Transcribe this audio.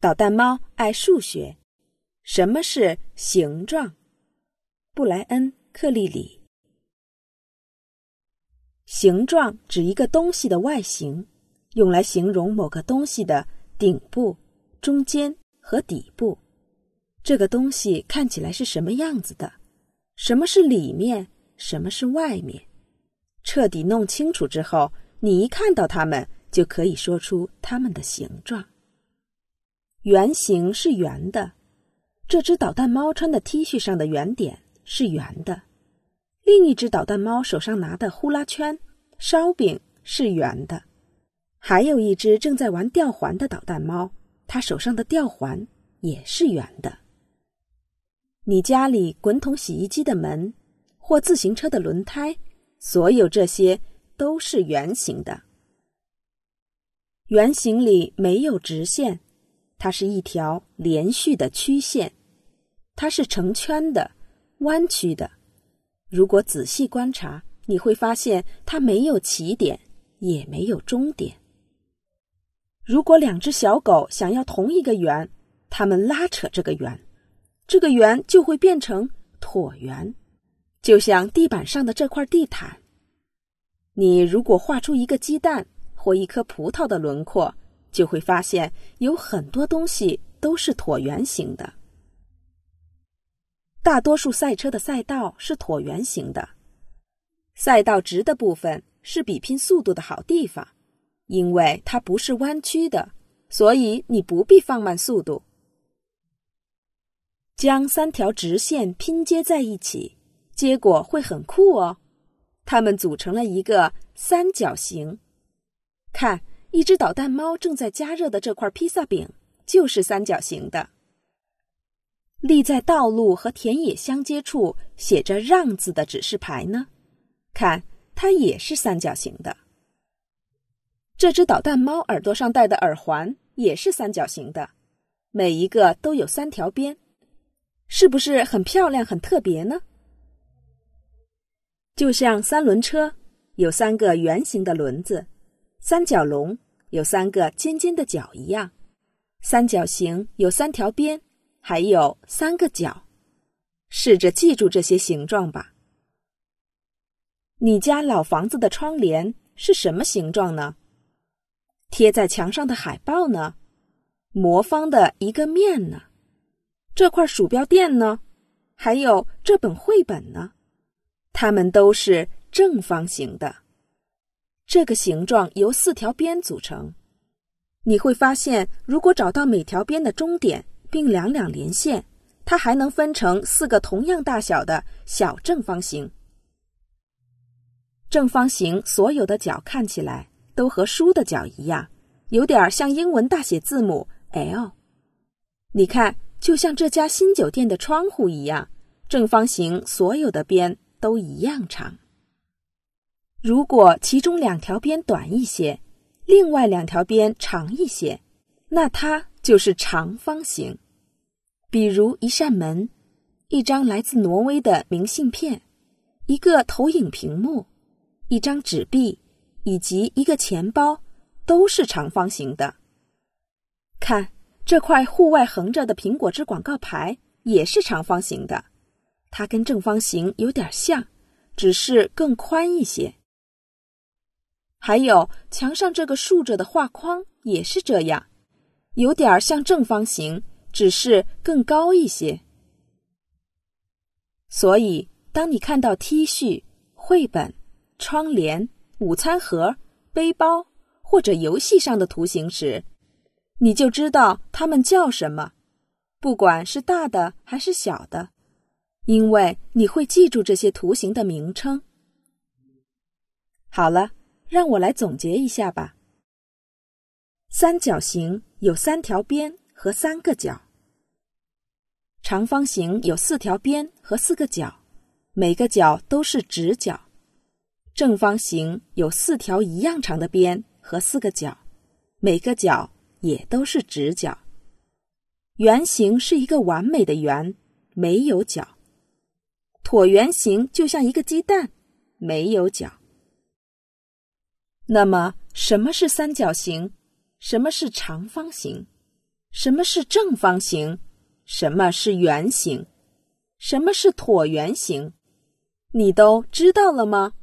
捣蛋猫爱数学。什么是形状？布莱恩·克利里。形状指一个东西的外形，用来形容某个东西的顶部、中间和底部。这个东西看起来是什么样子的？什么是里面？什么是外面？彻底弄清楚之后，你一看到它们，就可以说出它们的形状。圆形是圆的，这只捣蛋猫穿的 T 恤上的圆点是圆的；另一只捣蛋猫手上拿的呼啦圈、烧饼是圆的；还有一只正在玩吊环的捣蛋猫，它手上的吊环也是圆的。你家里滚筒洗衣机的门，或自行车的轮胎，所有这些都是圆形的。圆形里没有直线。它是一条连续的曲线，它是成圈的、弯曲的。如果仔细观察，你会发现它没有起点，也没有终点。如果两只小狗想要同一个圆，它们拉扯这个圆，这个圆就会变成椭圆，就像地板上的这块地毯。你如果画出一个鸡蛋或一颗葡萄的轮廓。就会发现有很多东西都是椭圆形的。大多数赛车的赛道是椭圆形的，赛道直的部分是比拼速度的好地方，因为它不是弯曲的，所以你不必放慢速度。将三条直线拼接在一起，结果会很酷哦，它们组成了一个三角形。看。一只捣蛋猫正在加热的这块披萨饼就是三角形的。立在道路和田野相接处写着“让”字的指示牌呢，看它也是三角形的。这只捣蛋猫耳朵上戴的耳环也是三角形的，每一个都有三条边，是不是很漂亮、很特别呢？就像三轮车有三个圆形的轮子。三角龙有三个尖尖的角一样，三角形有三条边，还有三个角。试着记住这些形状吧。你家老房子的窗帘是什么形状呢？贴在墙上的海报呢？魔方的一个面呢？这块鼠标垫呢？还有这本绘本呢？它们都是正方形的。这个形状由四条边组成，你会发现，如果找到每条边的终点并两两连线，它还能分成四个同样大小的小正方形。正方形所有的角看起来都和书的角一样，有点像英文大写字母 L。你看，就像这家新酒店的窗户一样，正方形所有的边都一样长。如果其中两条边短一些，另外两条边长一些，那它就是长方形。比如一扇门、一张来自挪威的明信片、一个投影屏幕、一张纸币以及一个钱包，都是长方形的。看这块户外横着的苹果汁广告牌也是长方形的，它跟正方形有点像，只是更宽一些。还有墙上这个竖着的画框也是这样，有点像正方形，只是更高一些。所以，当你看到 T 恤、绘本、窗帘、午餐盒、背包或者游戏上的图形时，你就知道它们叫什么，不管是大的还是小的，因为你会记住这些图形的名称。好了。让我来总结一下吧。三角形有三条边和三个角，长方形有四条边和四个角，每个角都是直角。正方形有四条一样长的边和四个角，每个角也都是直角。圆形是一个完美的圆，没有角。椭圆形就像一个鸡蛋，没有角。那么，什么是三角形？什么是长方形？什么是正方形？什么是圆形？什么是椭圆形？你都知道了吗？